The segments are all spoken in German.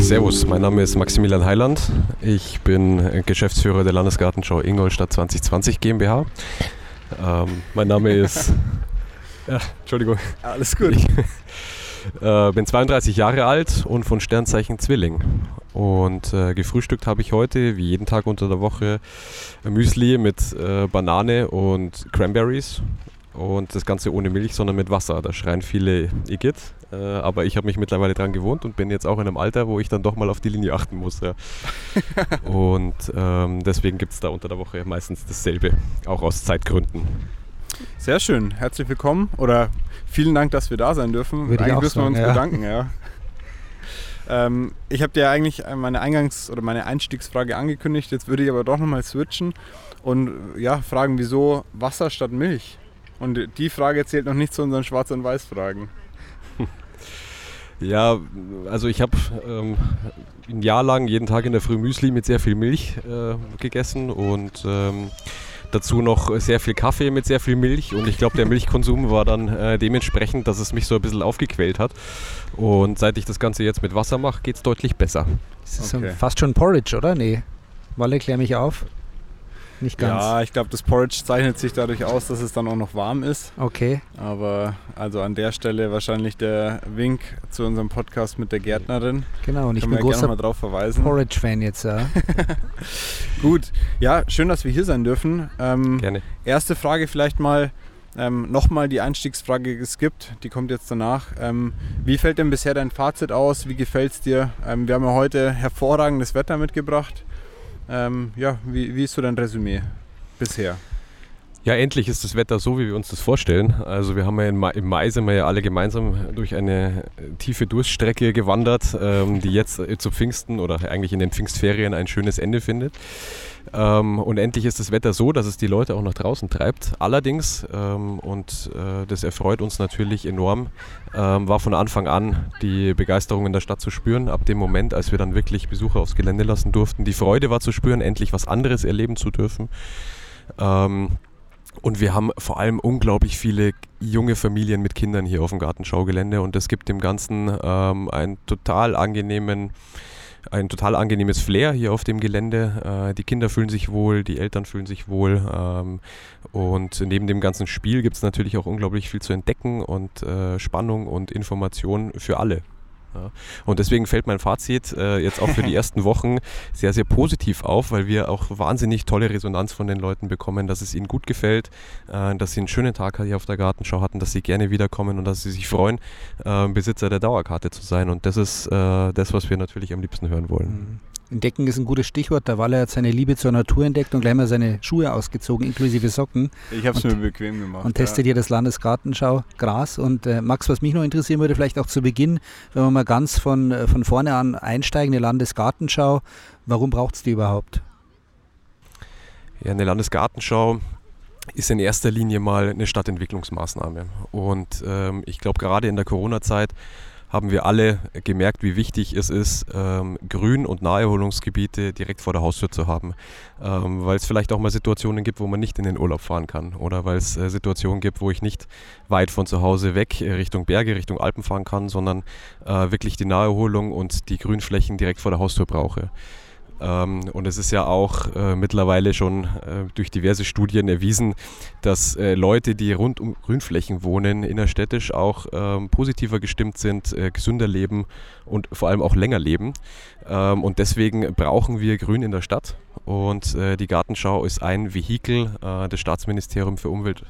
Servus, mein Name ist Maximilian Heiland. Ich bin Geschäftsführer der Landesgartenschau Ingolstadt 2020 GmbH. Ähm, mein Name ist. Ja, Entschuldigung. Alles gut. Ich äh, bin 32 Jahre alt und von Sternzeichen Zwilling. Und äh, gefrühstückt habe ich heute, wie jeden Tag unter der Woche, Müsli mit äh, Banane und Cranberries. Und das Ganze ohne Milch, sondern mit Wasser. Da schreien viele Igitt. Äh, aber ich habe mich mittlerweile dran gewohnt und bin jetzt auch in einem Alter, wo ich dann doch mal auf die Linie achten muss. Ja. und ähm, deswegen gibt es da unter der Woche meistens dasselbe, auch aus Zeitgründen. Sehr schön, herzlich willkommen oder vielen Dank, dass wir da sein dürfen. Würde eigentlich müssen wir sagen, uns ja. bedanken, ja. ähm, ich habe dir eigentlich meine Eingangs- oder meine Einstiegsfrage angekündigt, jetzt würde ich aber doch nochmal switchen und ja, fragen, wieso Wasser statt Milch? Und die Frage zählt noch nicht zu unseren Schwarz- und Weiß-Fragen. Ja, also ich habe ähm, ein Jahr lang jeden Tag in der Früh Müsli mit sehr viel Milch äh, gegessen und ähm, dazu noch sehr viel Kaffee mit sehr viel Milch und ich glaube, der Milchkonsum war dann äh, dementsprechend, dass es mich so ein bisschen aufgequält hat. Und seit ich das Ganze jetzt mit Wasser mache, geht es deutlich besser. Das ist Okay. fast schon Porridge, oder? Nee. Walle, klär mich auf. Nicht ganz. Ja, ich glaube, das Porridge zeichnet sich dadurch aus, dass es dann auch noch warm ist. Okay. Aber also an der Stelle wahrscheinlich der Wink zu unserem Podcast mit der Gärtnerin. Genau. Und ich Können bin wir gerne großer mal drauf verweisen. Porridge-Fan jetzt, ja. Gut, ja, schön, dass wir hier sein dürfen. Ähm, Gerne. erste Frage vielleicht mal, ähm, nochmal die Einstiegsfrage, gibt, die kommt jetzt danach. Ähm, wie fällt denn bisher dein Fazit aus? Wie gefällt es dir? Ähm, wir haben ja heute hervorragendes Wetter mitgebracht. Ähm, ja, wie, wie ist so dein Resümee bisher? Ja, endlich ist das Wetter so, wie wir uns das vorstellen. Also wir haben ja im Mai, sind wir ja alle gemeinsam durch eine äh, tiefe Durststrecke gewandert, ähm, die jetzt äh, zu Pfingsten oder eigentlich in den Pfingstferien ein schönes Ende findet. Ähm, und endlich ist das Wetter so, dass es die Leute auch nach draußen treibt. Allerdings, ähm, und äh, das erfreut uns natürlich enorm, ähm, war von Anfang an die Begeisterung in der Stadt zu spüren. Ab dem Moment, als wir dann wirklich Besucher aufs Gelände lassen durften. Die Freude war zu spüren, endlich was anderes erleben zu dürfen. Ähm, und wir haben vor allem unglaublich viele junge Familien mit Kindern hier auf dem Gartenschaugelände und das gibt dem Ganzen ähm, einen total angenehmen, ein total angenehmes Flair hier auf dem Gelände. Äh, die Kinder fühlen sich wohl, die Eltern fühlen sich wohl ähm, und neben dem ganzen Spiel gibt es natürlich auch unglaublich viel zu entdecken und äh, Spannung und Information für alle. Ja. Und deswegen fällt mein Fazit äh, jetzt auch für die ersten Wochen sehr, sehr positiv auf, weil wir auch wahnsinnig tolle Resonanz von den Leuten bekommen, dass es ihnen gut gefällt, äh, dass sie einen schönen Tag hier auf der Gartenschau hatten, dass sie gerne wiederkommen und dass sie sich freuen, äh, Besitzer der Dauerkarte zu sein. Und das ist äh, das, was wir natürlich am liebsten hören wollen. Entdecken ist ein gutes Stichwort. Der Walle hat seine Liebe zur Natur entdeckt und gleich mal seine Schuhe ausgezogen, inklusive Socken. Ich habe es Und- mir bequem gemacht. und testet hier das Landesgartenschau Gras. Und äh, Max, was mich noch interessieren würde, vielleicht auch zu Beginn, wenn wir mal ganz von, äh, von vorne an einsteigen, eine Landesgartenschau. Warum braucht es die überhaupt? Ja, eine Landesgartenschau ist in erster Linie mal eine Stadtentwicklungsmaßnahme. Und ähm, ich glaube, gerade in der Corona-Zeit haben wir alle gemerkt, wie wichtig es ist, ähm, Grün- und Naherholungsgebiete direkt vor der Haustür zu haben. Ähm, weil es vielleicht auch mal Situationen gibt, wo man nicht in den Urlaub fahren kann. Oder weil es äh, Situationen gibt, wo ich nicht weit von zu Hause weg äh, Richtung Berge, Richtung Alpen fahren kann, sondern äh, wirklich die Naherholung und die Grünflächen direkt vor der Haustür brauche. Ähm, und es ist ja auch äh, mittlerweile schon äh, durch diverse Studien erwiesen, dass äh, Leute, die rund um Grünflächen wohnen, innerstädtisch auch ähm, positiver gestimmt sind, äh, gesünder leben und vor allem auch länger leben. Ähm, und deswegen brauchen wir Grün in der Stadt. Und äh, die Gartenschau ist ein Vehikel äh, des Staatsministeriums für Umwelt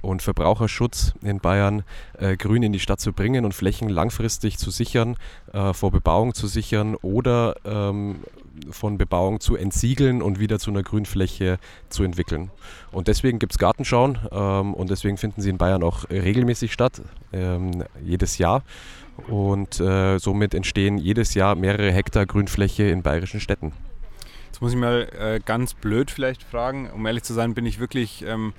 und Verbraucherschutz in Bayern, äh, Grün in die Stadt zu bringen und Flächen langfristig zu sichern, äh, vor Bebauung zu sichern oder ähm, von Bebauung zu entsiegeln und wieder zu einer Grünfläche zu entwickeln. Und deswegen gibt es Gartenschauen ähm, und deswegen finden sie in Bayern auch regelmäßig statt, ähm, jedes Jahr. Und äh, somit entstehen jedes Jahr mehrere Hektar Grünfläche in bayerischen Städten. Jetzt muss ich mal äh, ganz blöd vielleicht fragen. Um ehrlich zu sein, bin ich wirklich ähm,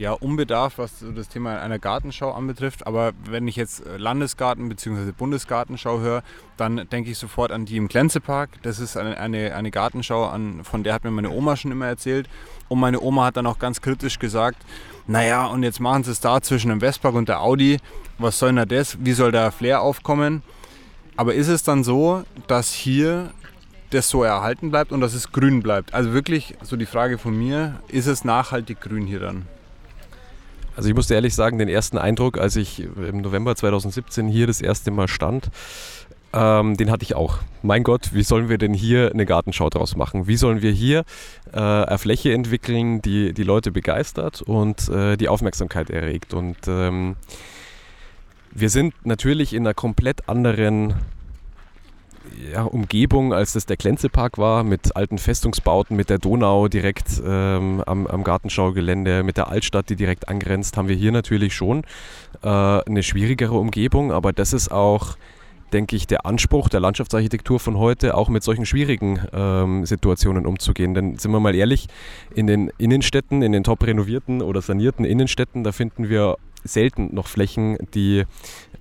ja, unbedarft, was das Thema einer Gartenschau anbetrifft. Aber wenn ich jetzt Landesgarten bzw. Bundesgartenschau höre, dann denke ich sofort an die im Glänzepark. Das ist eine, eine, eine Gartenschau, an, von der hat mir meine Oma schon immer erzählt. Und meine Oma hat dann auch ganz kritisch gesagt, naja, und jetzt machen sie es da zwischen dem Westpark und der Audi. Was soll denn das? Wie soll da Flair aufkommen? Aber ist es dann so, dass hier das so erhalten bleibt und dass es grün bleibt? Also wirklich so die Frage von mir, ist es nachhaltig grün hier dann? Also ich musste ehrlich sagen, den ersten Eindruck, als ich im November 2017 hier das erste Mal stand, ähm, den hatte ich auch. Mein Gott, wie sollen wir denn hier eine Gartenschau draus machen? Wie sollen wir hier äh, eine Fläche entwickeln, die die Leute begeistert und äh, die Aufmerksamkeit erregt? Und ähm, wir sind natürlich in einer komplett anderen ja, Umgebung, als das der Klenzepark war, mit alten Festungsbauten, mit der Donau direkt ähm, am, am, Gartenschaugelände, mit der Altstadt, die direkt angrenzt, haben wir hier natürlich schon äh, eine schwierigere Umgebung, aber das ist auch denke ich, der Anspruch der Landschaftsarchitektur von heute, auch mit solchen schwierigen ähm, Situationen umzugehen. Denn sind wir mal ehrlich, in den Innenstädten, in den top renovierten oder sanierten Innenstädten, da finden wir selten noch Flächen, die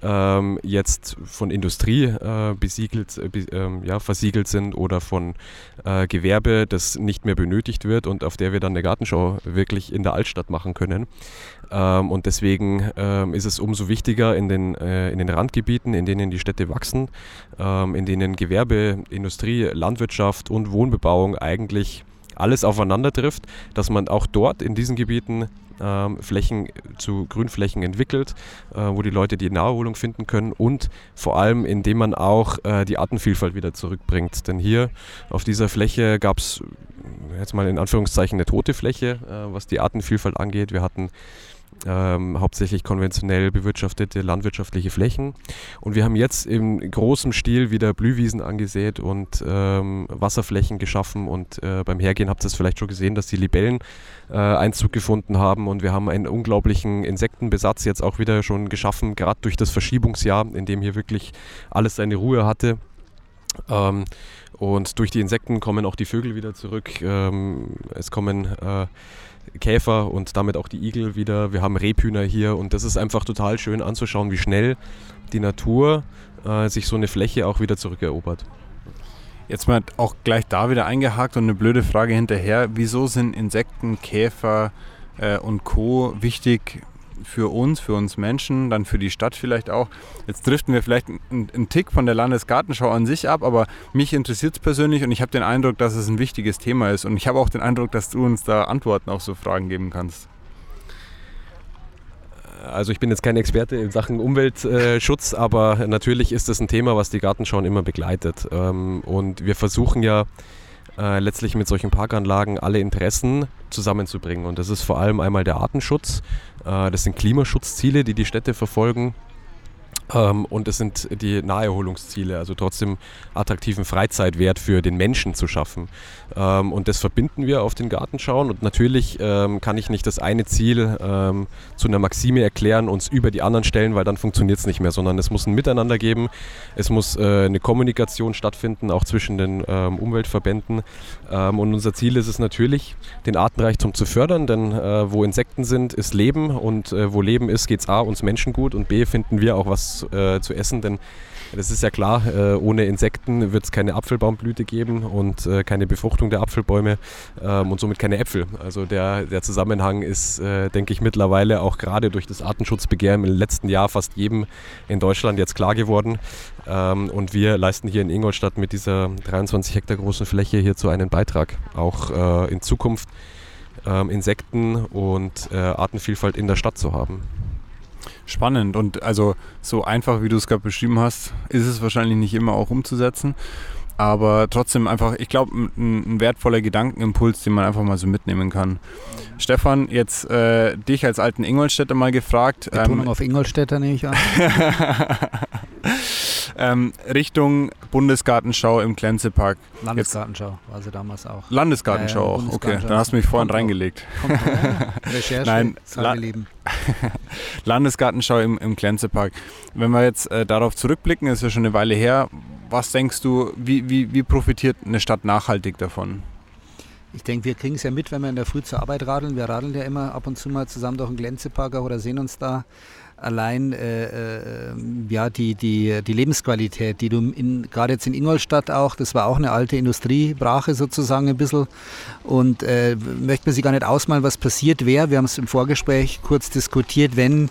ähm, jetzt von Industrie äh, besiegelt, äh, äh, ja, versiegelt sind oder von äh, Gewerbe, das nicht mehr benötigt wird und auf der wir dann eine Gartenschau wirklich in der Altstadt machen können. Ähm, und deswegen ähm, ist es umso wichtiger in den, äh, in den Randgebieten, in denen die Städte wachsen, ähm, in denen Gewerbe, Industrie, Landwirtschaft und Wohnbebauung eigentlich alles aufeinander trifft, dass man auch dort in diesen Gebieten ähm, Flächen zu Grünflächen entwickelt, äh, wo die Leute die Naherholung finden können und vor allem, indem man auch äh, die Artenvielfalt wieder zurückbringt. Denn hier auf dieser Fläche gab es jetzt mal in Anführungszeichen eine tote Fläche, äh, was die Artenvielfalt angeht. Wir hatten ähm, hauptsächlich konventionell bewirtschaftete landwirtschaftliche Flächen. Und wir haben jetzt im großen Stil wieder Blühwiesen angesät und ähm, Wasserflächen geschaffen. Und äh, beim Hergehen habt ihr es vielleicht schon gesehen, dass die Libellen äh, Einzug gefunden haben. Und wir haben einen unglaublichen Insektenbesatz jetzt auch wieder schon geschaffen, gerade durch das Verschiebungsjahr, in dem hier wirklich alles seine Ruhe hatte. Ähm, und durch die Insekten kommen auch die Vögel wieder zurück. Ähm, es kommen äh, Käfer und damit auch die Igel wieder. Wir haben Rebhühner hier und das ist einfach total schön anzuschauen, wie schnell die Natur äh, sich so eine Fläche auch wieder zurückerobert. Jetzt mal auch gleich da wieder eingehakt und eine blöde Frage hinterher. Wieso sind Insekten, Käfer äh, und Co. wichtig für uns, für uns Menschen, dann für die Stadt vielleicht auch. Jetzt driften wir vielleicht einen, Tick von der Landesgartenschau an sich ab, aber mich interessiert es persönlich und ich habe den Eindruck, dass es ein wichtiges Thema ist und ich habe auch den Eindruck, dass du uns da Antworten auf so Fragen geben kannst. Also ich bin jetzt kein Experte in Sachen Umweltschutz, aber natürlich ist das ein Thema, was die Gartenschauen immer begleitet. Ähm, und wir versuchen ja äh, letztlich mit solchen Parkanlagen alle Interessen zusammenzubringen. Und das ist vor allem einmal der Artenschutz, äh, das sind Klimaschutzziele, die die Städte verfolgen. Ähm, und es sind die Naherholungsziele, also trotzdem attraktiven Freizeitwert für den Menschen zu schaffen. Ähm, und das verbinden wir auf den Gartenschauen. Und natürlich ähm, kann ich nicht das eine Ziel ähm, zu einer Maxime erklären, uns über die anderen stellen, weil dann funktioniert es nicht mehr, sondern es muss ein Miteinander geben. Es muss äh, eine Kommunikation stattfinden, auch zwischen den ähm, Umweltverbänden. Ähm, und unser Ziel ist es natürlich, den Artenreichtum zu fördern, denn äh, wo Insekten sind, ist Leben. Und äh, wo Leben ist, geht es A, uns Menschen gut und B, finden wir auch was äh, zu essen, denn das ist ja klar, äh, ohne Insekten wird es keine Apfelbaumblüte geben und äh, keine Befruchtung der Apfelbäume ähm, und somit keine Äpfel. Also der, der Zusammenhang ist, äh, denke ich, mittlerweile auch gerade durch das Artenschutzbegehren im letzten Jahr fast jedem in Deutschland jetzt klar geworden. Ähm, und wir leisten hier in Ingolstadt mit dieser 23 Hektar großen Fläche hierzu einen Beitrag, auch äh, in Zukunft ähm, Insekten und äh, Artenvielfalt in der Stadt zu haben. Spannend und also so einfach, wie du es gerade beschrieben hast, ist es wahrscheinlich nicht immer auch umzusetzen. Aber trotzdem einfach, ich glaube, ein, ein, wertvoller Gedankenimpuls, den man einfach mal so mitnehmen kann. Stefan, jetzt äh, dich als alten Ingolstädter mal gefragt. Betonung ähm, auf Ingolstädter nehme ich an. ähm, Richtung Bundesgartenschau im Klenzepark. Landesgartenschau war sie damals auch. Landesgartenschau äh, auch, okay. Dann hast du mich vorhin reingelegt. Kommt Recherche, Nein, La Landesgartenschau im, im Klenzepark. Wenn wir jetzt äh, darauf zurückblicken, ist ja schon eine Weile her, was denkst du, wie, wie, wie profitiert eine Stadt nachhaltig davon? Ich denke, wir kriegen es ja mit, wenn wir in der Früh zur Arbeit radeln. Wir radeln ja immer ab und zu mal zusammen durch den Glänzepark oder sehen uns da allein äh, äh, ja, die, die, die Lebensqualität, die du gerade jetzt in Ingolstadt auch, das war auch eine alte Industriebrache sozusagen ein bisschen und äh, möchte man sich gar nicht ausmalen, was passiert wäre. Wir haben es im Vorgespräch kurz diskutiert, wenn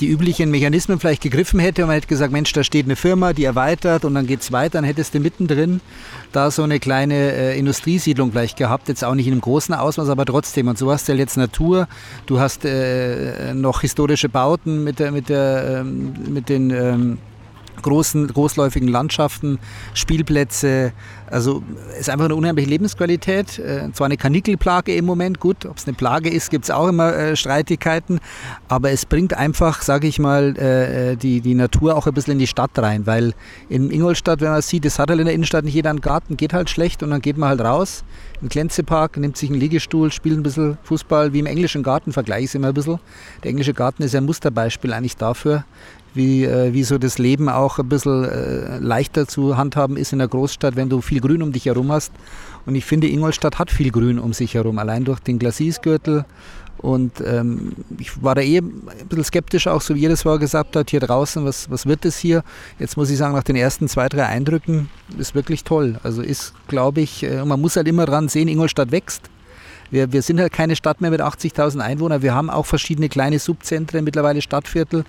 die üblichen Mechanismen vielleicht gegriffen hätte und man hätte gesagt, Mensch, da steht eine Firma, die erweitert und dann geht es weiter, dann hättest du mittendrin da so eine kleine äh, Industriesiedlung gleich gehabt, jetzt auch nicht in einem großen Ausmaß, aber trotzdem. Und so hast du halt jetzt Natur, du hast äh, noch historische Bauten mit, der, mit, der, ähm, mit den ähm, großen, großläufigen Landschaften, Spielplätze. Also ist einfach eine unheimliche Lebensqualität. Äh, zwar eine Kanikelplage im Moment, gut, ob es eine Plage ist, gibt es auch immer äh, Streitigkeiten, aber es bringt einfach, sage ich mal, äh, äh, die, die Natur auch ein bisschen in die Stadt rein, weil in Ingolstadt, wenn man sieht, es hat halt in der Innenstadt nicht jeder einen Garten, geht halt schlecht und dann geht man halt raus im Glänzepark, nimmt sich einen Liegestuhl, spielt ein bisschen Fußball, wie im englischen Garten, vergleiche ich es immer ein bisschen. Der englische Garten ist ja ein Musterbeispiel eigentlich dafür, wie, äh, wie so das Leben auch ein bisschen äh, leichter zu handhaben ist in der Großstadt, wenn du viel Grün um dich herum hast. Und ich finde, Ingolstadt hat viel Grün um sich herum, allein durch den Glacisgürtel. Und ähm, ich war da eh ein bisschen skeptisch, auch so wie ihr das vorher gesagt habt, hier draußen, was, was wird das hier? Jetzt muss ich sagen, nach den ersten zwei, drei Eindrücken ist wirklich toll. Also ist, glaube ich, äh, man muss halt immer dran sehen, Ingolstadt wächst. Wir, wir sind halt keine Stadt mehr mit 80.000 Einwohnern. Wir haben auch verschiedene kleine Subzentren, mittlerweile Stadtviertel.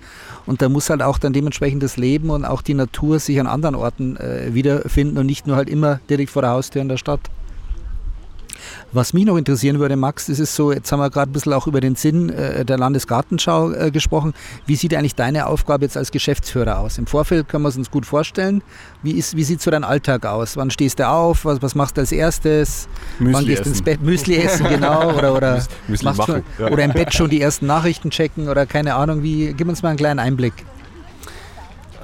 Und da muss halt auch dann dementsprechend das Leben und auch die Natur sich an anderen Orten äh, wiederfinden und nicht nur halt immer direkt vor der Haustür in der Stadt. Was mich noch interessieren würde, Max, das ist so, jetzt haben wir gerade ein bisschen auch über den Sinn äh, der Landesgartenschau äh, gesprochen. Wie sieht eigentlich deine Aufgabe jetzt als Geschäftsführer aus? Im Vorfeld können wir es uns gut vorstellen. Wie, wie sieht so dein Alltag aus? Wann stehst du auf? Was, was machst du als erstes? Müsli Wann gehst du ins Bett? Müsli essen, genau. Oder, oder, Müsli machen, schon, ja. oder im Bett schon die ersten Nachrichten checken oder keine Ahnung. Wie, gib uns mal einen kleinen Einblick.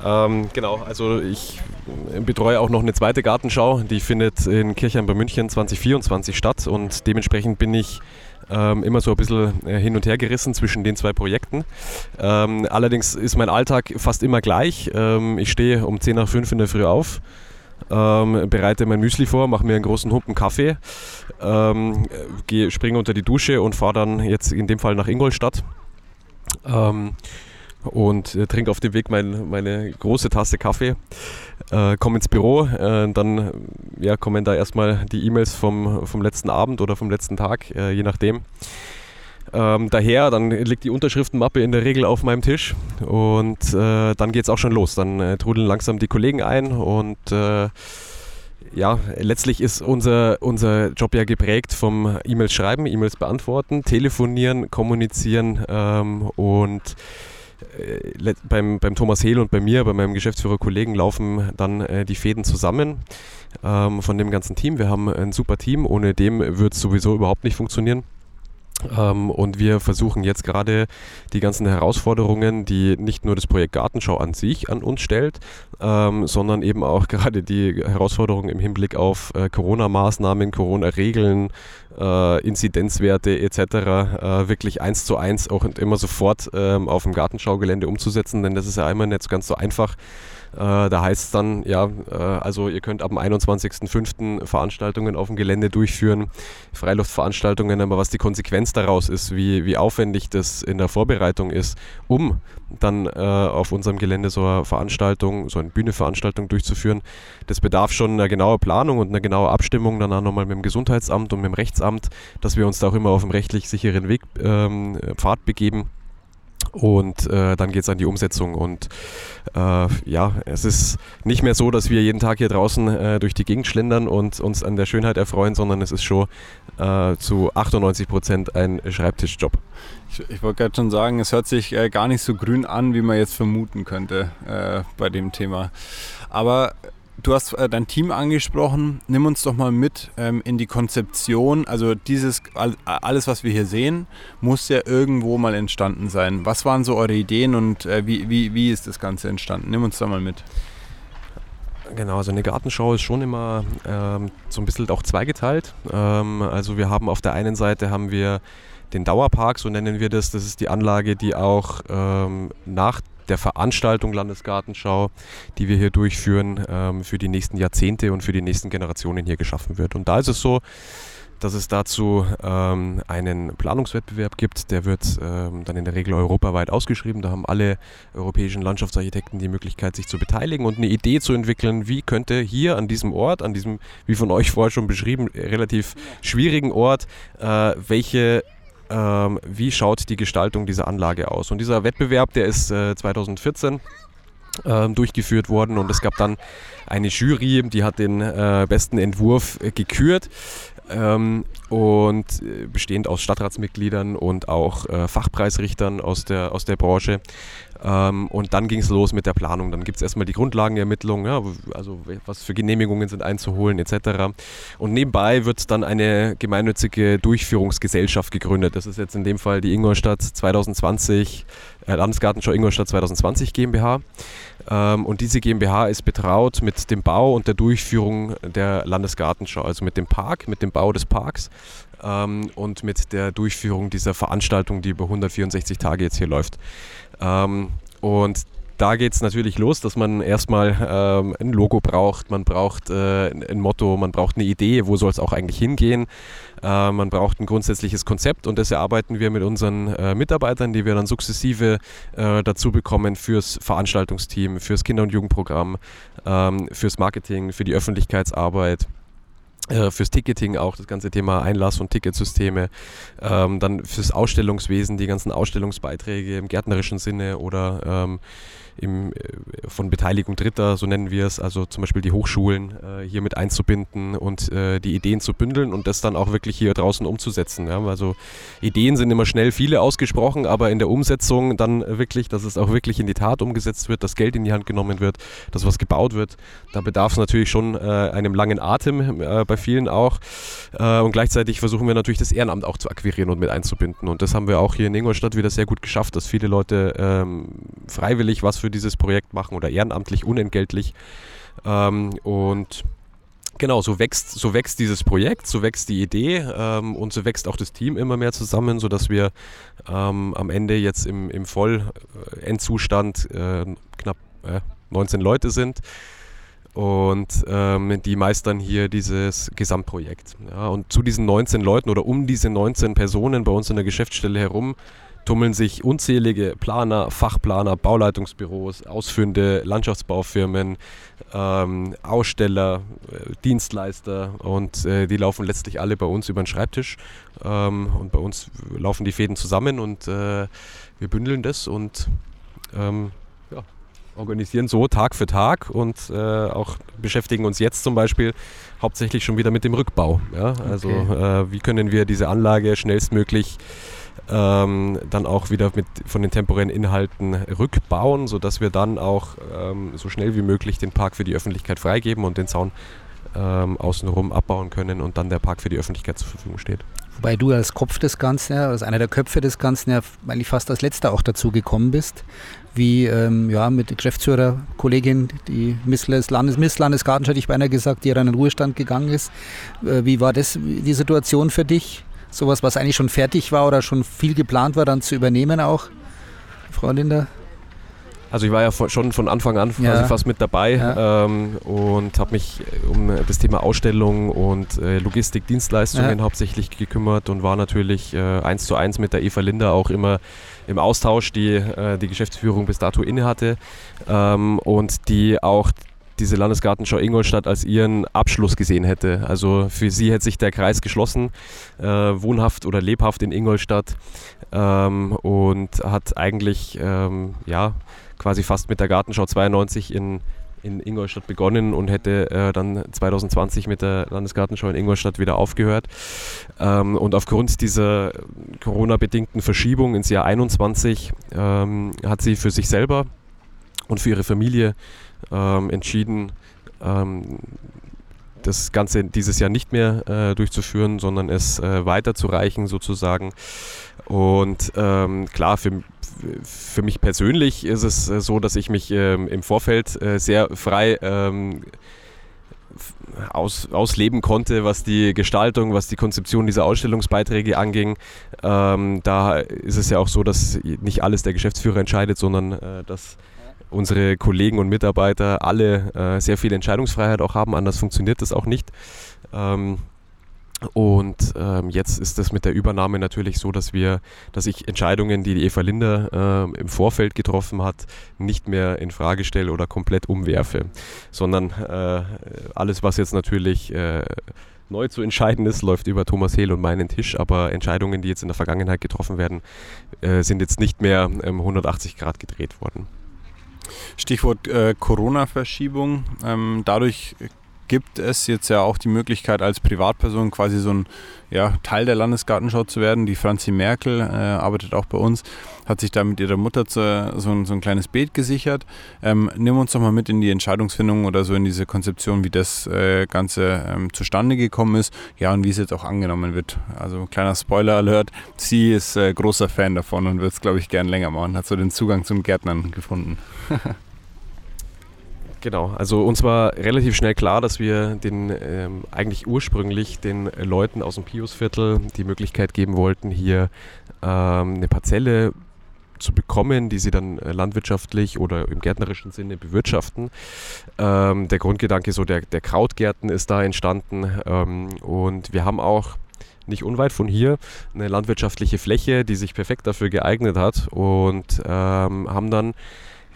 Ähm, genau, also ich betreue auch noch eine zweite Gartenschau, die findet in Kirchheim bei München 2024 statt und dementsprechend bin ich ähm, immer so ein bisschen äh, hin und her gerissen zwischen den zwei Projekten. Ähm, allerdings ist mein Alltag fast immer gleich. Ähm, ich stehe um 10 nach 5 in der Früh auf. Ähm, bereite mein Müsli vor, mache mir einen großen Humpen Kaffee, ähm, gehe, springe unter die Dusche und fahre dann jetzt in dem Fall nach Ingolstadt. Ähm, und äh, trinke auf dem Weg mein, meine große Tasse Kaffee, äh, komme ins Büro, äh, dann ja, kommen da erstmal die E-Mails vom, vom letzten Abend oder vom letzten Tag, äh, je nachdem. Ähm, daher, dann liegt die Unterschriftenmappe in der Regel auf meinem Tisch und äh, dann geht es auch schon los. Dann äh, trudeln langsam die Kollegen ein und ja, letztlich ist unser, unser Job ja geprägt vom E-Mails schreiben, E-Mails beantworten, telefonieren, kommunizieren ähm, und äh, beim, beim Thomas Hehl und bei mir, bei meinem Geschäftsführerkollegen, laufen dann äh, die Fäden zusammen ähm, von dem ganzen Team. Wir haben ein super Team, ohne dem wird es sowieso überhaupt nicht funktionieren. Ähm, und wir versuchen jetzt gerade die ganzen Herausforderungen, die nicht nur das Projekt Gartenschau an sich an uns stellt, ähm, sondern eben auch gerade die Herausforderungen im Hinblick auf äh, Corona-Maßnahmen, Corona-Regeln, äh, Inzidenzwerte etc. Äh, wirklich eins zu eins auch und immer sofort ähm, auf dem Gartenschaugelände umzusetzen, denn das ist ja einmal nicht ganz so einfach. Äh, da heißt es dann, ja, äh, also ihr könnt ab dem 21.05. Veranstaltungen auf dem Gelände durchführen, Freiluftveranstaltungen, aber was die Konsequenz daraus ist, wie, wie aufwendig das in der Vorbereitung ist, um dann äh, auf unserem Gelände so eine Veranstaltung, so eine Bühneveranstaltung durchzuführen, das bedarf schon einer genauen Planung und einer genauen Abstimmung dann auch nochmal mit dem Gesundheitsamt und mit dem Rechtsamt, dass wir uns da auch immer auf dem rechtlich sicheren Weg, ähm, Pfad begeben. Und äh, dann geht es an die Umsetzung. Und äh, ja, es ist nicht mehr so, dass wir jeden Tag hier draußen äh, durch die Gegend schlendern und uns an der Schönheit erfreuen, sondern es ist schon äh, zu 98 Prozent ein Schreibtischjob. Ich, ich wollte gerade schon sagen, es hört sich äh, gar nicht so grün an, wie man jetzt vermuten könnte äh, bei dem Thema. Aber Du hast äh, dein Team angesprochen. Nimm uns doch mal mit ähm, in die Konzeption. Also dieses alles, was wir hier sehen, muss ja irgendwo mal entstanden sein. Was waren so eure Ideen und äh, wie, wie, wie ist das Ganze entstanden? Nimm uns da mal mit. Genau, also eine Gartenschau ist schon immer ähm, so ein bisschen auch zweigeteilt. Ähm, also wir haben auf der einen Seite haben wir den Dauerpark, so nennen wir das. Das ist die Anlage, die auch ähm, nach der Veranstaltung Landesgartenschau, die wir hier durchführen, ähm, für die nächsten Jahrzehnte und für die nächsten Generationen hier geschaffen wird. Und da ist es so, dass es dazu ähm, einen Planungswettbewerb gibt. Der wird ähm, dann in der Regel europaweit ausgeschrieben. Da haben alle europäischen Landschaftsarchitekten die Möglichkeit, sich zu beteiligen und eine Idee zu entwickeln, wie könnte hier an diesem Ort, an diesem, wie von euch vorher schon beschrieben, relativ schwierigen Ort, äh, welche ähm, wie schaut die Gestaltung dieser Anlage aus. Und dieser Wettbewerb, der ist äh, 2014 ähm, durchgeführt worden und es gab dann eine Jury, die hat den äh, besten Entwurf äh, gekürt ähm, und äh, bestehend aus Stadtratsmitgliedern und auch äh, Fachpreisrichtern aus der, aus der Branche. Ähm, und dann ging es los mit der Planung. Dann gibt es erstmal die Grundlagenermittlung, ja, also was für Genehmigungen sind einzuholen etc. Und nebenbei wird dann eine gemeinnützige Durchführungsgesellschaft gegründet. Das ist jetzt in dem Fall die Ingolstadt 2020, äh, Landesgartenschau Ingolstadt 2020 GmbH. Ähm, und diese GmbH ist betraut mit dem Bau und der Durchführung der Landesgartenschau, also mit dem Park, mit dem Bau des Parks ähm, und mit der Durchführung dieser Veranstaltung, die über 164 Tage jetzt hier läuft. Ähm, und da geht es natürlich los, dass man erstmal ähm, ein Logo braucht, man braucht äh, ein Motto, man braucht eine Idee, wo soll es auch eigentlich hingehen. Äh, man braucht ein grundsätzliches Konzept und das erarbeiten wir mit unseren äh, Mitarbeitern, die wir dann sukzessive äh, dazu bekommen fürs Veranstaltungsteam, fürs Kinder- und Jugendprogramm, ähm, fürs Marketing, für die Öffentlichkeitsarbeit fürs Ticketing auch das ganze Thema Einlass- und Ticketsysteme, ähm, dann fürs Ausstellungswesen die ganzen Ausstellungsbeiträge im gärtnerischen Sinne oder ähm, im, äh, von Beteiligung Dritter, so nennen wir es, also zum Beispiel die Hochschulen äh, hier mit einzubinden und äh, die Ideen zu bündeln und das dann auch wirklich hier draußen umzusetzen. Ja? Also Ideen sind immer schnell viele ausgesprochen, aber in der Umsetzung dann wirklich, dass es auch wirklich in die Tat umgesetzt wird, dass Geld in die Hand genommen wird, dass was gebaut wird, da bedarf es natürlich schon äh, einem langen Atem, äh, bei vielen auch. Äh, und gleichzeitig versuchen wir natürlich das Ehrenamt auch zu akquirieren und mit einzubinden. Und das haben wir auch hier in Ingolstadt wieder sehr gut geschafft, dass viele Leute ähm, freiwillig was für dieses Projekt machen oder ehrenamtlich, unentgeltlich. Ähm, und genau, so wächst, so wächst dieses Projekt, so wächst die Idee ähm, und so wächst auch das Team immer mehr zusammen, sodass wir ähm, am Ende jetzt im, im Vollendzustand äh, knapp äh, 19 Leute sind und ähm, die meistern hier dieses Gesamtprojekt. Ja, und zu diesen 19 Leuten oder um diese 19 Personen bei uns in der Geschäftsstelle herum tummeln sich unzählige Planer, Fachplaner, Bauleitungsbüros, ausführende Landschaftsbaufirmen, ähm, Aussteller, äh, Dienstleister und äh, die laufen letztlich alle bei uns über den Schreibtisch ähm, und bei uns laufen die Fäden zusammen und äh, wir bündeln das und ähm, organisieren so Tag für Tag und äh, auch beschäftigen uns jetzt zum Beispiel hauptsächlich schon wieder mit dem Rückbau. Ja? Also okay. Äh, wie können wir diese Anlage schnellstmöglich ähm, dann auch wieder mit, von den temporären Inhalten rückbauen, sodass wir dann auch ähm, so schnell wie möglich den Park für die Öffentlichkeit freigeben und den Zaun ähm, außenrum abbauen können und dann der Park für die Öffentlichkeit zur Verfügung steht. Wobei du als Kopf des Ganzen, als einer der Köpfe des Ganzen ja eigentlich fast als letzter auch dazu gekommen bist, wie ähm, ja, mit Geschäftsführerkollegin, die Miss, Landes, Miss hätte ich beinahe gesagt, die ja dann in den Ruhestand gegangen ist. Äh, wie war das, die Situation für dich? sowas, was eigentlich schon fertig war oder schon viel geplant war, dann zu übernehmen auch, Frau Linder? Also ich war ja schon von Anfang an quasi ja. fast mit dabei ja. ähm, und habe mich um das Thema Ausstellung und äh, Logistik, Dienstleistungen ja. hauptsächlich gekümmert und war natürlich äh, eins zu eins mit der Eva Linder auch immer im Austausch, die äh, die Geschäftsführung bis dato innehatte ähm, und die auch diese Landesgartenschau Ingolstadt als ihren Abschluss gesehen hätte. Also für sie hätte sich der Kreis geschlossen, äh, wohnhaft oder lebhaft in Ingolstadt ähm, und hat eigentlich ähm, ja, quasi fast mit der Gartenschau 92 in, in Ingolstadt begonnen und hätte äh, dann 2020 mit der Landesgartenschau in Ingolstadt wieder aufgehört. Ähm, und aufgrund dieser Corona-bedingten Verschiebung ins Jahr 21 ähm, hat sie für sich selber und für ihre Familie ähm, entschieden, ähm, das Ganze dieses Jahr nicht mehr äh, durchzuführen, sondern es äh, weiterzureichen sozusagen. Und ähm, klar, für, für mich persönlich ist es äh, so, dass ich mich ähm, im Vorfeld äh, sehr frei ähm, aus, ausleben konnte, was die Gestaltung, was die Konzeption dieser Ausstellungsbeiträge anging. Ähm, da ist es ja auch so, dass nicht alles der Geschäftsführer entscheidet, sondern äh, dass unsere Kollegen und Mitarbeiter alle äh, sehr viel Entscheidungsfreiheit auch haben, anders funktioniert das auch nicht. Ähm, und ähm, jetzt ist es mit der Übernahme natürlich so, dass wir, dass ich Entscheidungen, die die Eva Linder äh, im Vorfeld getroffen hat, nicht mehr in Frage stelle oder komplett umwerfe, sondern äh, alles, was jetzt natürlich äh, neu zu entscheiden ist, läuft über Thomas Hehl und meinen Tisch. Aber Entscheidungen, die jetzt in der Vergangenheit getroffen werden, äh, sind jetzt nicht mehr ähm, 180 Grad gedreht worden. Stichwort äh, Corona-Verschiebung. Ähm, dadurch gibt es jetzt ja auch die Möglichkeit, als Privatperson quasi so ein ja, Teil der Landesgartenschau zu werden. Die Franzi Merkel äh, arbeitet auch bei uns, hat sich da mit ihrer Mutter zu, so, ein, so, ein, kleines Beet gesichert. Ähm, nimm uns doch mal mit in die Entscheidungsfindung oder so in diese Konzeption, wie das äh, Ganze ähm, zustande gekommen ist. Ja, und wie es jetzt auch angenommen wird. Also kleiner Spoiler-Alert, sie ist äh, großer Fan davon und wird es, glaube ich, gern länger machen. Hat so den Zugang zum Gärtnern gefunden. Genau, also uns war relativ schnell klar, dass wir den ähm, eigentlich ursprünglich den Leuten aus dem Piusviertel die Möglichkeit geben wollten, hier ähm, eine Parzelle zu bekommen, die sie dann äh, landwirtschaftlich oder im gärtnerischen Sinne bewirtschaften. Ähm, der Grundgedanke so der, der Krautgärten ist da entstanden ähm, und wir haben auch nicht unweit von hier eine landwirtschaftliche Fläche, die sich perfekt dafür geeignet hat und ähm, haben dann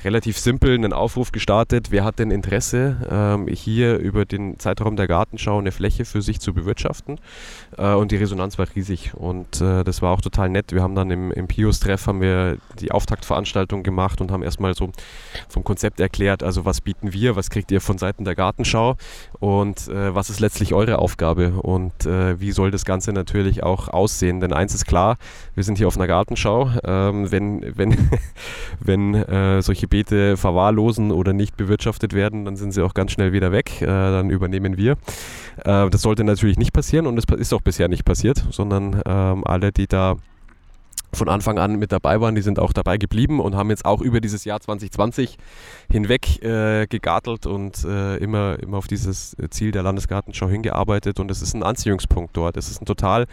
relativ simpel einen Aufruf gestartet. Wer hat denn Interesse, ähm, hier über den Zeitraum der Gartenschau eine Fläche für sich zu bewirtschaften? Äh, und die Resonanz war riesig und äh, das war auch total nett. Wir haben dann im, im Pius-Treff die Auftaktveranstaltung gemacht und haben erstmal so vom Konzept erklärt, also was bieten wir, was kriegt ihr von Seiten der Gartenschau und äh, was ist letztlich eure Aufgabe und äh, wie soll das Ganze natürlich auch aussehen? Denn eins ist klar, wir sind hier auf einer Gartenschau. Ähm, wenn wenn, wenn äh, solche Beete verwahrlosen oder nicht bewirtschaftet werden, dann sind sie auch ganz schnell wieder weg. Äh, dann übernehmen wir. Äh, das sollte natürlich nicht passieren und es ist auch bisher nicht passiert, sondern ähm, alle, die da von Anfang an mit dabei waren, die sind auch dabei geblieben und haben jetzt auch über dieses Jahr 2020 hinweg äh, gegartelt und äh, immer, immer auf dieses Ziel der Landesgartenschau hingearbeitet und es ist ein Anziehungspunkt dort. Es ist ein total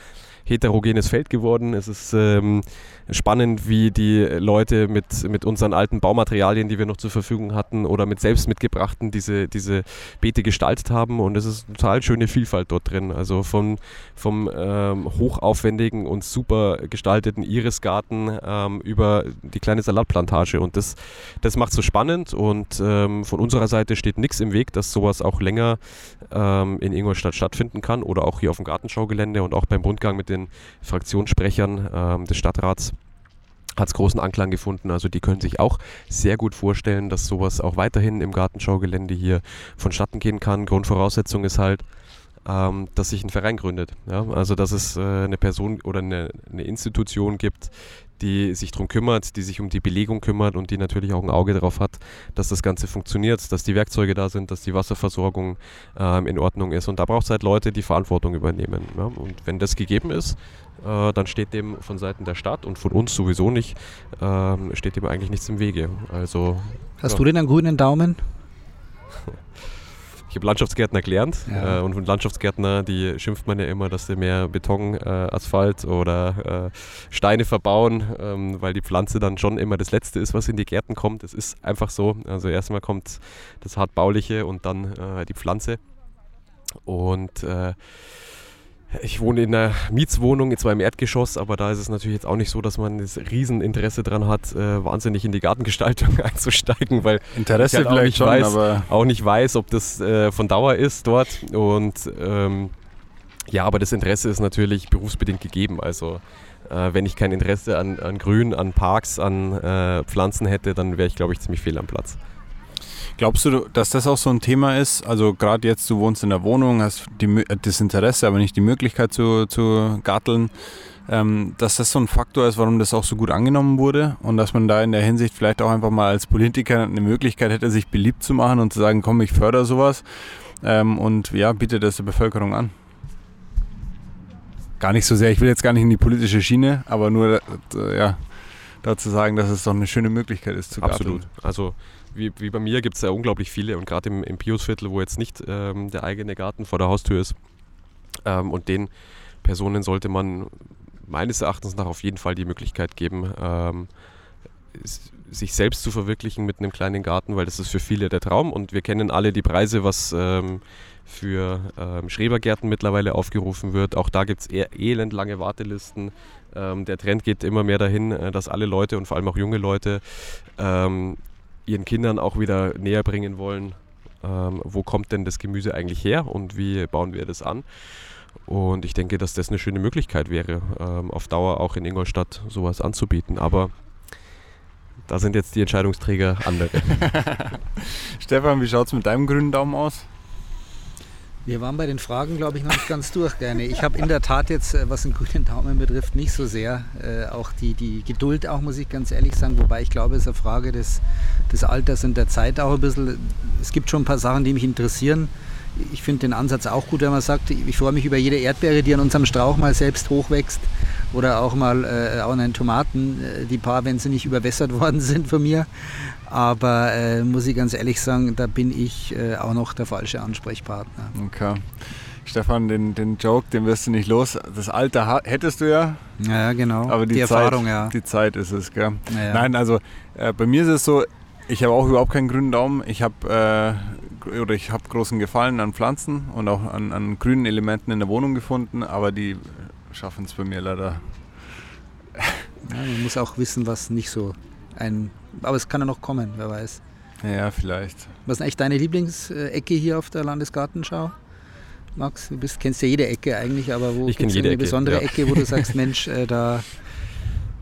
heterogenes Feld geworden. Es ist ähm, spannend, wie die Leute mit, mit unseren alten Baumaterialien, die wir noch zur Verfügung hatten oder mit selbst mitgebrachten, diese, diese Beete gestaltet haben. Und es ist eine total schöne Vielfalt dort drin. Also von, vom ähm, hochaufwendigen und super gestalteten Irisgarten ähm, über die kleine Salatplantage. Und das, das macht so spannend. Und ähm, von unserer Seite steht nichts im Weg, dass sowas auch länger ähm, in Ingolstadt stattfinden kann oder auch hier auf dem Gartenschaugelände und auch beim Rundgang mit den Fraktionssprechern ähm, des Stadtrats hat es großen Anklang gefunden. Also die können sich auch sehr gut vorstellen, dass sowas auch weiterhin im Gartenschaugelände hier vonstatten gehen kann. Grundvoraussetzung ist halt, ähm, dass sich ein Verein gründet. Ja? Also dass es äh, eine Person oder eine, eine Institution gibt, die sich darum kümmert, die sich um die Belegung kümmert und die natürlich auch ein Auge darauf hat, dass das Ganze funktioniert, dass die Werkzeuge da sind, dass die Wasserversorgung ähm, in Ordnung ist. Und da braucht es halt Leute, die Verantwortung übernehmen. Ja? Und wenn das gegeben ist, äh, dann steht dem von Seiten der Stadt und von uns sowieso nicht, äh, steht dem eigentlich nichts im Wege. Also, Hast ja. du denn einen grünen Daumen? Ich habe Landschaftsgärtner gelernt ja. äh, und von Landschaftsgärtner, die schimpft man ja immer, dass sie mehr Beton, äh, Asphalt oder äh, Steine verbauen, ähm, weil die Pflanze dann schon immer das Letzte ist, was in die Gärten kommt. Es ist einfach so. Also erstmal kommt das Hartbauliche und dann äh, die Pflanze. Und äh, ich wohne in einer Mietswohnung, zwar im Erdgeschoss, aber da ist es natürlich jetzt auch nicht so, dass man das Rieseninteresse daran hat, äh, wahnsinnig in die Gartengestaltung einzusteigen, weil Interesse ich halt vielleicht schon, weiß, aber auch nicht weiß, ob das äh, von Dauer ist dort. Und ähm, ja, aber das Interesse ist natürlich berufsbedingt gegeben. Also äh, wenn ich kein Interesse an, an Grün, an Parks, an äh, Pflanzen hätte, dann wäre ich, glaube ich, ziemlich fehl am Platz. Glaubst du, dass das auch so ein Thema ist? Also gerade jetzt, du wohnst in der Wohnung, hast die, das Interesse, aber nicht die Möglichkeit zu, zu garteln, ähm, dass das so ein Faktor ist, warum das auch so gut angenommen wurde und dass man da in der Hinsicht vielleicht auch einfach mal als Politiker eine Möglichkeit hätte, sich beliebt zu machen und zu sagen, komm, ich fördere sowas ähm, und ja, biete das der Bevölkerung an. Gar nicht so sehr, ich will jetzt gar nicht in die politische Schiene, aber nur äh, ja, dazu sagen, dass es doch eine schöne Möglichkeit ist zu Absolut. Garteln. Also wie, wie bei mir gibt es ja unglaublich viele und gerade im, im Piusviertel, wo jetzt nicht ähm, der eigene Garten vor der Haustür ist. Ähm, und den Personen sollte man meines Erachtens nach auf jeden Fall die Möglichkeit geben, ähm, sich selbst zu verwirklichen mit einem kleinen Garten, weil das ist für viele der Traum und wir kennen alle die Preise, was ähm, für ähm, Schrebergärten mittlerweile aufgerufen wird. Auch da gibt es elendlange Wartelisten. Ähm, der Trend geht immer mehr dahin, äh, dass alle Leute und vor allem auch junge Leute ähm, ihren Kindern auch wieder näher bringen wollen, ähm, wo kommt denn das Gemüse eigentlich her und wie bauen wir das an. Und ich denke, dass das eine schöne Möglichkeit wäre, ähm, auf Dauer auch in Ingolstadt sowas anzubieten. Aber da sind jetzt die Entscheidungsträger andere. Stefan, wie schaut es mit deinem grünen Daumen aus? Wir waren bei den Fragen, glaube ich, noch nicht ganz durch, gerne. Ich habe in der Tat jetzt, äh, was den grünen Daumen betrifft, nicht so sehr. Äh, auch die, die Geduld auch, muss ich ganz ehrlich sagen. Wobei ich glaube, es ist eine Frage des, des Alters und der Zeit auch ein bisschen. Es gibt schon ein paar Sachen, die mich interessieren. Ich finde den Ansatz auch gut, wenn man sagt, ich freue mich über jede Erdbeere, die an unserem Strauch mal selbst hochwächst. Oder auch mal äh, auch den Tomaten, äh, die paar, wenn sie nicht überwässert worden sind von mir. Aber äh, muss ich ganz ehrlich sagen, da bin ich äh, auch noch der falsche Ansprechpartner. Okay. Stefan, den, den Joke, den wirst du nicht los. Das Alter hättest du ja. Ja, genau. Aber die, die Zeit, Erfahrung, ja. Die Zeit ist es, gell? Ja. Nein, also äh, bei mir ist es so, ich habe auch überhaupt keinen grünen Daumen. Ich habe äh, oder ich habe großen Gefallen an Pflanzen und auch an, an grünen Elementen in der Wohnung gefunden, aber die schaffen es bei mir leider. Ja, man muss auch wissen, was nicht so ein aber es kann ja noch kommen, wer weiß. Ja, vielleicht. Was ist eigentlich deine Lieblingsecke hier auf der Landesgartenschau? Max, du bist, kennst ja jede Ecke eigentlich, aber wo gibt es eine Ecke, besondere ja. Ecke, wo du sagst, Mensch, äh, da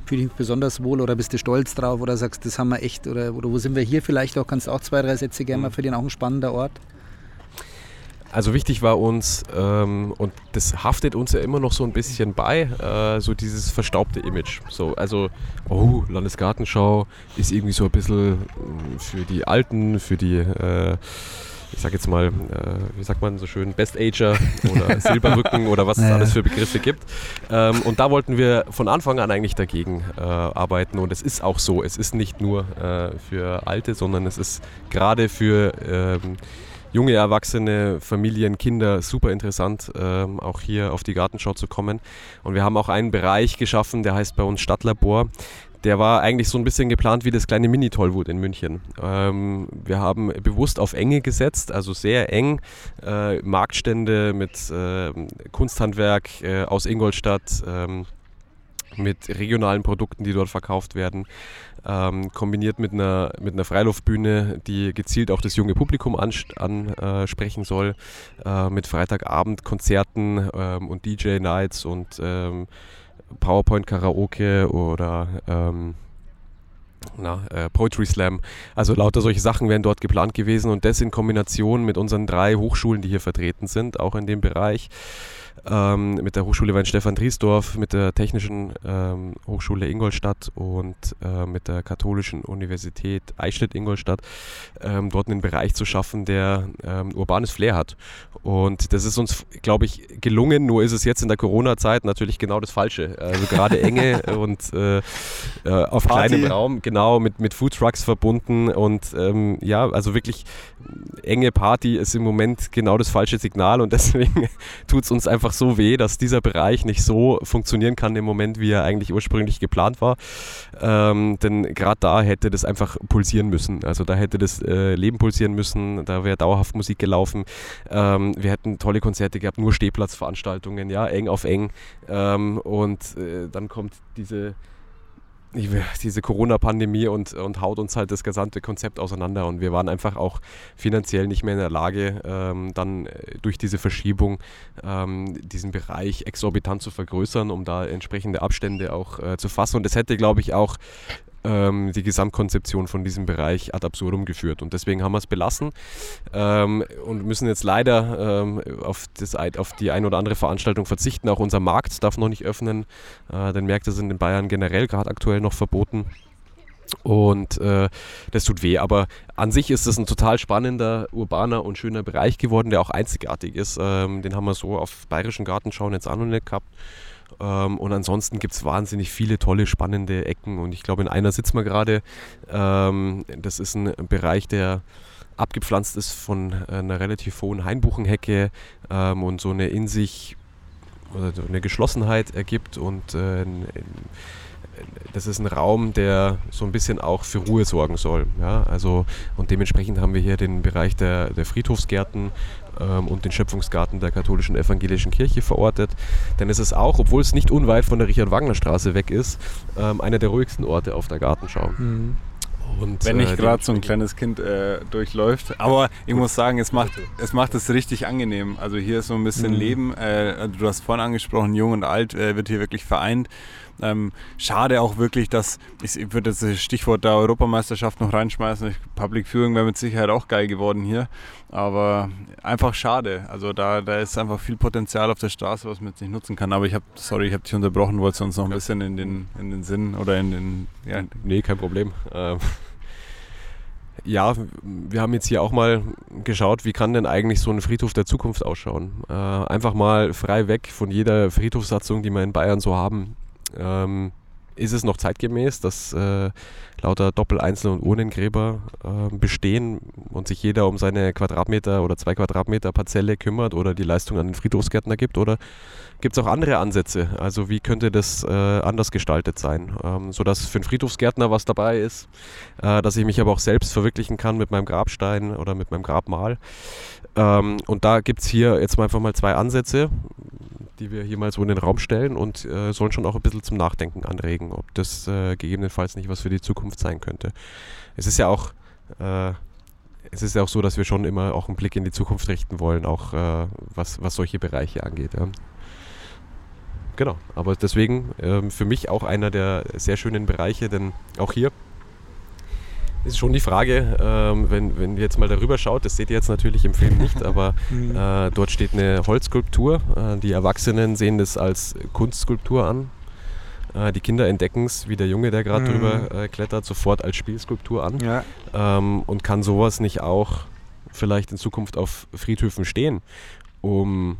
fühle ich mich besonders wohl oder bist du stolz drauf oder sagst, das haben wir echt oder, oder wo sind wir hier vielleicht auch, kannst du auch zwei, drei Sätze gerne mal mhm. für den auch ein spannender Ort? Also wichtig war uns, ähm, und das haftet uns ja immer noch so ein bisschen bei, äh, so dieses verstaubte Image. So, also, oh, Landesgartenschau ist irgendwie so ein bisschen äh, für die Alten, für die, äh, ich sag jetzt mal, äh, wie sagt man so schön, Best Ager oder Silberrücken oder was es ja. alles für Begriffe gibt. Ähm, und da wollten wir von Anfang an eigentlich dagegen äh, arbeiten. Und es ist auch so, es ist nicht nur äh, für Alte, sondern es ist gerade für ähm, junge Erwachsene, Familien, Kinder super interessant, ähm, auch hier auf die Gartenschau zu kommen. Und wir haben auch einen Bereich geschaffen, der heißt bei uns Stadtlabor. Der war eigentlich so ein bisschen geplant wie das kleine Mini-Tollwood in München. Ähm, wir haben bewusst auf Enge gesetzt, also sehr eng. Äh, Marktstände mit äh, Kunsthandwerk äh, aus Ingolstadt ähm, mit regionalen Produkten, die dort verkauft werden ähm, kombiniert mit einer, mit einer Freiluftbühne, die gezielt auch das junge Publikum ansprechen soll, äh, mit Freitagabend-Konzerten ähm, und DJ-Nights und ähm, PowerPoint-Karaoke oder ähm, na, äh, Poetry Slam. Also lauter solche Sachen wären dort geplant gewesen und das in Kombination mit unseren drei Hochschulen, die hier vertreten sind, auch in dem Bereich ähm, mit der Hochschule Weinstefan Driesdorf, mit der Technischen ähm, Hochschule Ingolstadt und äh, mit der Katholischen Universität Eichstätt-Ingolstadt, ähm, dort einen Bereich zu schaffen, der ähm, urbanes Flair hat. Und das ist uns, glaube ich, gelungen, nur ist es jetzt in der Corona-Zeit natürlich genau das Falsche. Also gerade enge und äh, äh, auf Party. kleinem Raum, genau, mit, mit Foodtrucks verbunden und ähm, ja, also wirklich enge Party ist im Moment genau das falsche Signal und deswegen tut es uns einfach einfach so weh, dass dieser Bereich nicht so funktionieren kann im Moment, wie er eigentlich ursprünglich geplant war. Ähm, denn gerade da hätte das einfach pulsieren müssen. Also da hätte das äh, Leben pulsieren müssen, da wäre dauerhaft Musik gelaufen. Ähm, wir hätten tolle Konzerte gehabt, nur Stehplatzveranstaltungen, ja, eng auf eng. Ähm, und äh, dann kommt diese diese Corona-Pandemie und, und haut uns halt das gesamte Konzept auseinander. Und wir waren einfach auch finanziell nicht mehr in der Lage, ähm, dann äh, durch diese Verschiebung ähm, diesen Bereich exorbitant zu vergrößern, um da entsprechende Abstände auch äh, zu fassen. Und das hätte, glaube ich, auch ähm, die Gesamtkonzeption von diesem Bereich ad absurdum geführt. Und deswegen haben wir es belassen ähm, und müssen jetzt leider ähm, auf, das, auf die ein oder andere Veranstaltung verzichten. Auch unser Markt darf noch nicht öffnen, äh, denn Märkte sind in Bayern generell gerade aktuell noch verboten. Und äh, das tut weh, aber an sich ist es ein total spannender, urbaner und schöner Bereich geworden, der auch einzigartig ist. Ähm, den haben wir so auf bayerischen Gartenschauen jetzt auch noch nicht gehabt. Ähm, und ansonsten gibt es wahnsinnig viele tolle, spannende Ecken. Und ich glaube, in einer sitzen wir gerade. Ähm, das ist ein Bereich, der abgepflanzt ist von einer relativ hohen Hainbuchenhecke ähm, und so eine in sich oder eine Geschlossenheit ergibt und äh, das ist ein Raum, der so ein bisschen auch für Ruhe sorgen soll. Ja? Also, und dementsprechend haben wir hier den Bereich der, der Friedhofsgärten ähm, und den Schöpfungsgarten der katholischen evangelischen Kirche verortet. Denn es ist auch, obwohl es nicht unweit von der Richard-Wagner-Straße weg ist, ähm, einer der ruhigsten Orte auf der Gartenschau. Mhm. Und, Wenn nicht äh, gerade so ein kleines Kind äh, durchläuft. Aber ich muss sagen, es macht, es macht es richtig angenehm. Also hier ist so ein bisschen mhm. Leben. Äh, du hast vorhin angesprochen, jung und alt äh, wird hier wirklich vereint. Ähm, schade auch wirklich, dass, ich, ich würde das Stichwort der Europameisterschaft noch reinschmeißen. Public Viewing wäre mit Sicherheit auch geil geworden hier. Aber einfach schade. Also da, da ist einfach viel Potenzial auf der Straße, was man jetzt nicht nutzen kann. Aber ich habe, sorry, ich habe dich unterbrochen, wolltest du uns noch ein bisschen in den, in den Sinn oder in den. Ja. Nee, kein Problem. Ähm ja, wir haben jetzt hier auch mal geschaut, wie kann denn eigentlich so ein Friedhof der Zukunft ausschauen. Äh, einfach mal frei weg von jeder Friedhofssatzung, die wir in Bayern so haben. Ähm, ist es noch zeitgemäß, dass äh, lauter Doppel-, Einzel- und Urnengräber äh, bestehen und sich jeder um seine Quadratmeter oder zwei Quadratmeter Parzelle kümmert oder die Leistung an den Friedhofsgärtner gibt? Oder gibt es auch andere Ansätze? Also wie könnte das äh, anders gestaltet sein? Ähm, sodass für einen Friedhofsgärtner was dabei ist, äh, dass ich mich aber auch selbst verwirklichen kann mit meinem Grabstein oder mit meinem Grabmal. Ähm, und da gibt es hier jetzt einfach mal zwei Ansätze die wir hier mal so in den Raum stellen und äh, sollen schon auch ein bisschen zum Nachdenken anregen, ob das äh, gegebenenfalls nicht was für die Zukunft sein könnte. Es ist ja auch, äh, es ist ja auch so, dass wir schon immer auch einen Blick in die Zukunft richten wollen, auch äh, was, was solche Bereiche angeht. Ja. Genau, aber deswegen ähm, für mich auch einer der sehr schönen Bereiche, denn auch hier ist schon die Frage, ähm, wenn, wenn ihr jetzt mal darüber schaut, das seht ihr jetzt natürlich im Film nicht, aber mhm. äh, dort steht eine Holzskulptur. Äh, die Erwachsenen sehen das als Kunstskulptur an. Äh, die Kinder entdecken es, wie der Junge, der gerade mhm. drüber äh, klettert, sofort als Spielskulptur an. Ja. Ähm, und kann sowas nicht auch vielleicht in Zukunft auf Friedhöfen stehen, um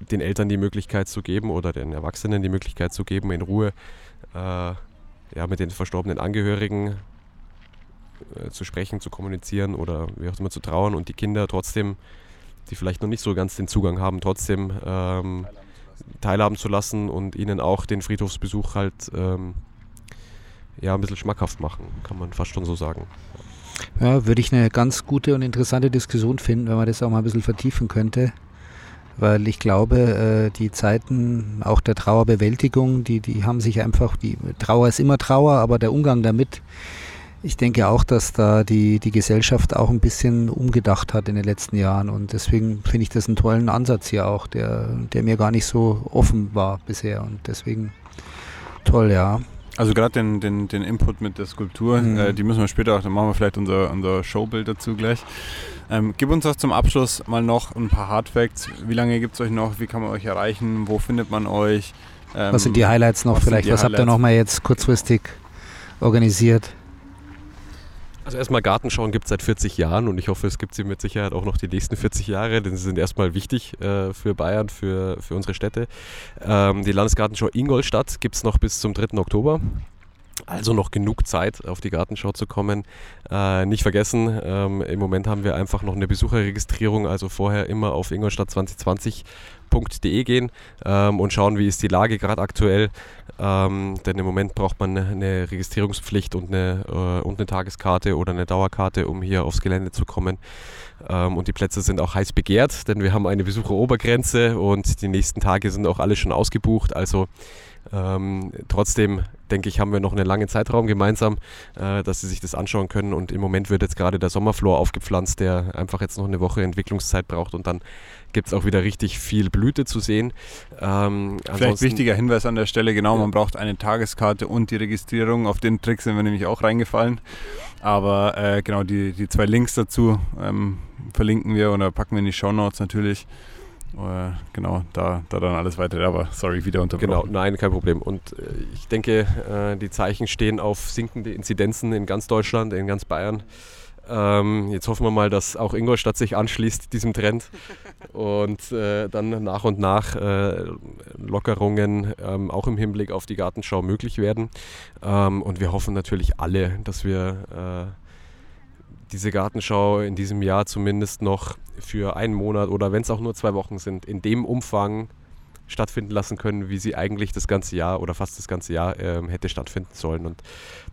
den Eltern die Möglichkeit zu geben oder den Erwachsenen die Möglichkeit zu geben, in Ruhe äh, ja, mit den verstorbenen Angehörigen äh, zu sprechen, zu kommunizieren oder wie auch immer zu trauern und die Kinder trotzdem, die vielleicht noch nicht so ganz den Zugang haben, trotzdem ähm, teilhaben zu lassen und ihnen auch den Friedhofsbesuch halt ähm, ja, ein bisschen schmackhaft machen, kann man fast schon so sagen. Ja, würde ich eine ganz gute und interessante Diskussion finden, wenn man das auch mal ein bisschen vertiefen könnte. Weil ich glaube, äh, die Zeiten auch der Trauerbewältigung, die, die haben sich einfach, die Trauer ist immer Trauer, aber der Umgang damit ich denke auch, dass da die, die Gesellschaft auch ein bisschen umgedacht hat in den letzten Jahren und deswegen finde ich das einen tollen Ansatz hier auch, der, der mir gar nicht so offen war bisher und deswegen toll, ja. Also gerade den, den, den Input mit der Skulptur, mhm. äh, die müssen wir später auch, dann machen wir vielleicht unser, unser Showbild dazu gleich. Ähm, gib uns doch zum Abschluss mal noch ein paar Hardfacts. Wie lange gibt es euch noch? Wie kann man euch erreichen? Wo findet man euch? Ähm, was sind die Highlights noch vielleicht? Was Highlights? habt ihr noch mal jetzt kurzfristig organisiert? Also erstmal Gartenschauen gibt es seit 40 Jahren und ich hoffe, es gibt sie mit Sicherheit auch noch die nächsten 40 Jahre, denn sie sind erstmal wichtig äh, für Bayern, für, für unsere Städte. Ähm, die Landesgartenschau Ingolstadt gibt es noch bis zum 3. Oktober. Also noch genug Zeit, auf die Gartenschau zu kommen. Äh, nicht vergessen, ähm, im Moment haben wir einfach noch eine Besucherregistrierung, also vorher immer auf Ingolstadt 2020 www.ccc.de gehen ähm, und schauen, wie ist die Lage gerade aktuell. Ähm, denn im Moment braucht man eine Registrierungspflicht und eine, äh, und eine Tageskarte oder eine Dauerkarte, um hier aufs Gelände zu kommen. Ähm, und die Plätze sind auch heiß begehrt, denn wir haben eine Besucherobergrenze und die nächsten Tage sind auch alle schon ausgebucht. Also ähm, trotzdem denke ich, haben wir noch einen langen Zeitraum gemeinsam, äh, dass Sie sich das anschauen können. Und im Moment wird jetzt gerade der Sommerflor aufgepflanzt, der einfach jetzt noch eine Woche Entwicklungszeit braucht und dann gibt es auch wieder richtig viel Blüte zu sehen. Ähm, Vielleicht wichtiger Hinweis an der Stelle, genau, ja. man braucht eine Tageskarte und die Registrierung. Auf den Trick sind wir nämlich auch reingefallen. Aber äh, genau, die, die zwei Links dazu ähm, verlinken wir oder packen wir in die Show Notes natürlich. Äh, genau, da, da dann alles weiter. Aber sorry, wieder unterbrochen. Genau, nein, kein Problem. Und äh, ich denke, äh, die Zeichen stehen auf sinkende Inzidenzen in ganz Deutschland, in ganz Bayern. Ähm, jetzt hoffen wir mal, dass auch Ingolstadt sich anschließt diesem Trend und äh, dann nach und nach äh, Lockerungen ähm, auch im Hinblick auf die Gartenschau möglich werden. Ähm, und wir hoffen natürlich alle, dass wir äh, diese Gartenschau in diesem Jahr zumindest noch für einen Monat oder wenn es auch nur zwei Wochen sind, in dem Umfang stattfinden lassen können, wie sie eigentlich das ganze Jahr oder fast das ganze Jahr ähm, hätte stattfinden sollen. Und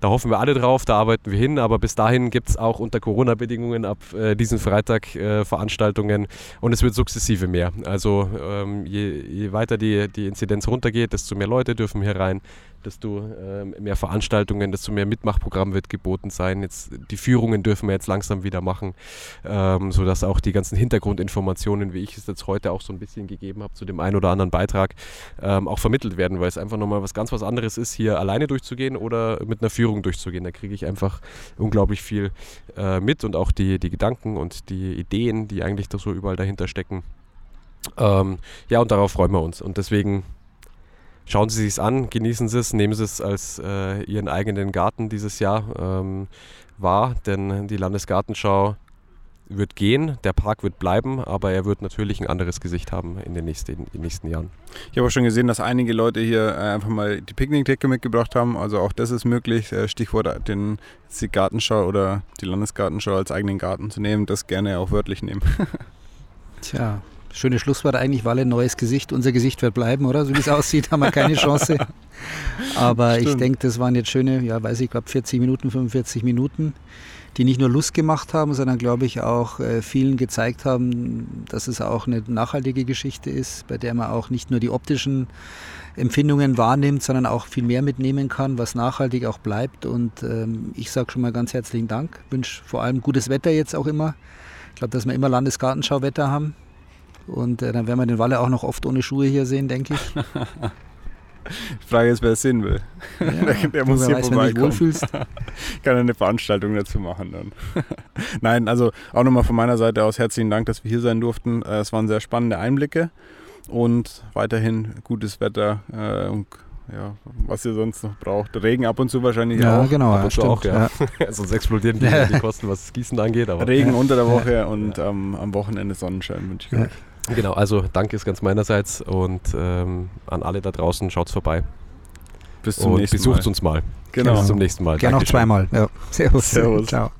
da hoffen wir alle drauf, da arbeiten wir hin, aber bis dahin gibt es auch unter Corona-Bedingungen ab äh, diesem Freitag äh, Veranstaltungen und es wird sukzessive mehr. Also ähm, je, je, weiter die, die Inzidenz runtergeht, desto mehr Leute dürfen hier rein, desto äh, mehr Veranstaltungen, desto mehr Mitmachprogramm wird geboten sein. Jetzt, die Führungen dürfen wir jetzt langsam wieder machen, ähm, sodass auch die ganzen Hintergrundinformationen, wie ich es jetzt heute auch so ein bisschen gegeben habe, zu dem einen oder anderen Beitrag, ähm, auch vermittelt werden, weil es einfach nochmal was ganz was anderes ist, hier alleine durchzugehen oder mit einer Führung durchzugehen. Da kriege ich einfach unglaublich viel äh, mit und auch die, die Gedanken und die Ideen, die eigentlich da so überall dahinter stecken. Ähm, ja, und darauf freuen wir uns. Und deswegen schauen Sie sich an, genießen Sie es, nehmen Sie es als äh, Ihren eigenen Garten dieses Jahr ähm, wahr, denn die Landesgartenschau wird gehen, der Park wird bleiben, aber er wird natürlich ein anderes Gesicht haben in den nächsten, in den nächsten Jahren. Ich habe auch schon gesehen, dass einige Leute hier äh, einfach mal die Picknickdecke mitgebracht haben. Also auch das ist möglich. Äh, Stichwort den, die Gartenschau oder die Landesgartenschau als eigenen Garten zu nehmen, das gerne auch wörtlich nehmen. Tja, schönes Schlusswort eigentlich, Walle, neues Gesicht. Unser Gesicht wird bleiben, oder? So wie es aussieht, haben wir keine Chance. Aber Stimmt. ich denke, das waren jetzt schöne, ja, weiß ich, glaube 40 Minuten, 45 Minuten die nicht nur Lust gemacht haben, sondern glaube ich auch äh, vielen gezeigt haben, dass es auch eine nachhaltige Geschichte ist, bei der man auch nicht nur die optischen Empfindungen wahrnimmt, sondern auch viel mehr mitnehmen kann, was nachhaltig auch bleibt. Und ähm, ich sage schon mal ganz herzlichen Dank. Wünsche vor allem gutes Wetter jetzt auch immer. Ich glaube, dass wir immer Landesgartenschauwetter haben. Und äh, dann werden wir den Walle auch noch oft ohne Schuhe hier sehen, denke ich. Die Frage ist, wer es sehen will. Ja, der, der muss hier weiß, vorbeikommen. Kann eine Veranstaltung dazu machen dann. Nein, also auch nochmal von meiner Seite aus herzlichen Dank, dass wir hier sein durften. Äh, es waren sehr spannende Einblicke und weiterhin gutes Wetter äh, und ja, was ihr sonst noch braucht. Regen ab und zu wahrscheinlich ja, auch. Genau, ab und zu auch, ja. ja. Sonst explodieren die, die, Kosten, was das Gießen angeht. Aber. Regen unter der Woche und ähm, am Wochenende Sonnenschein wünsche ich euch. Genau, also danke ist ganz meinerseits und ähm, an alle da draußen, schaut's vorbei. Bis zum und nächsten besucht Mal. uns mal. Genau. Bis zum nächsten Mal. Gerne noch zweimal. Ja. Servus. Servus. Ciao.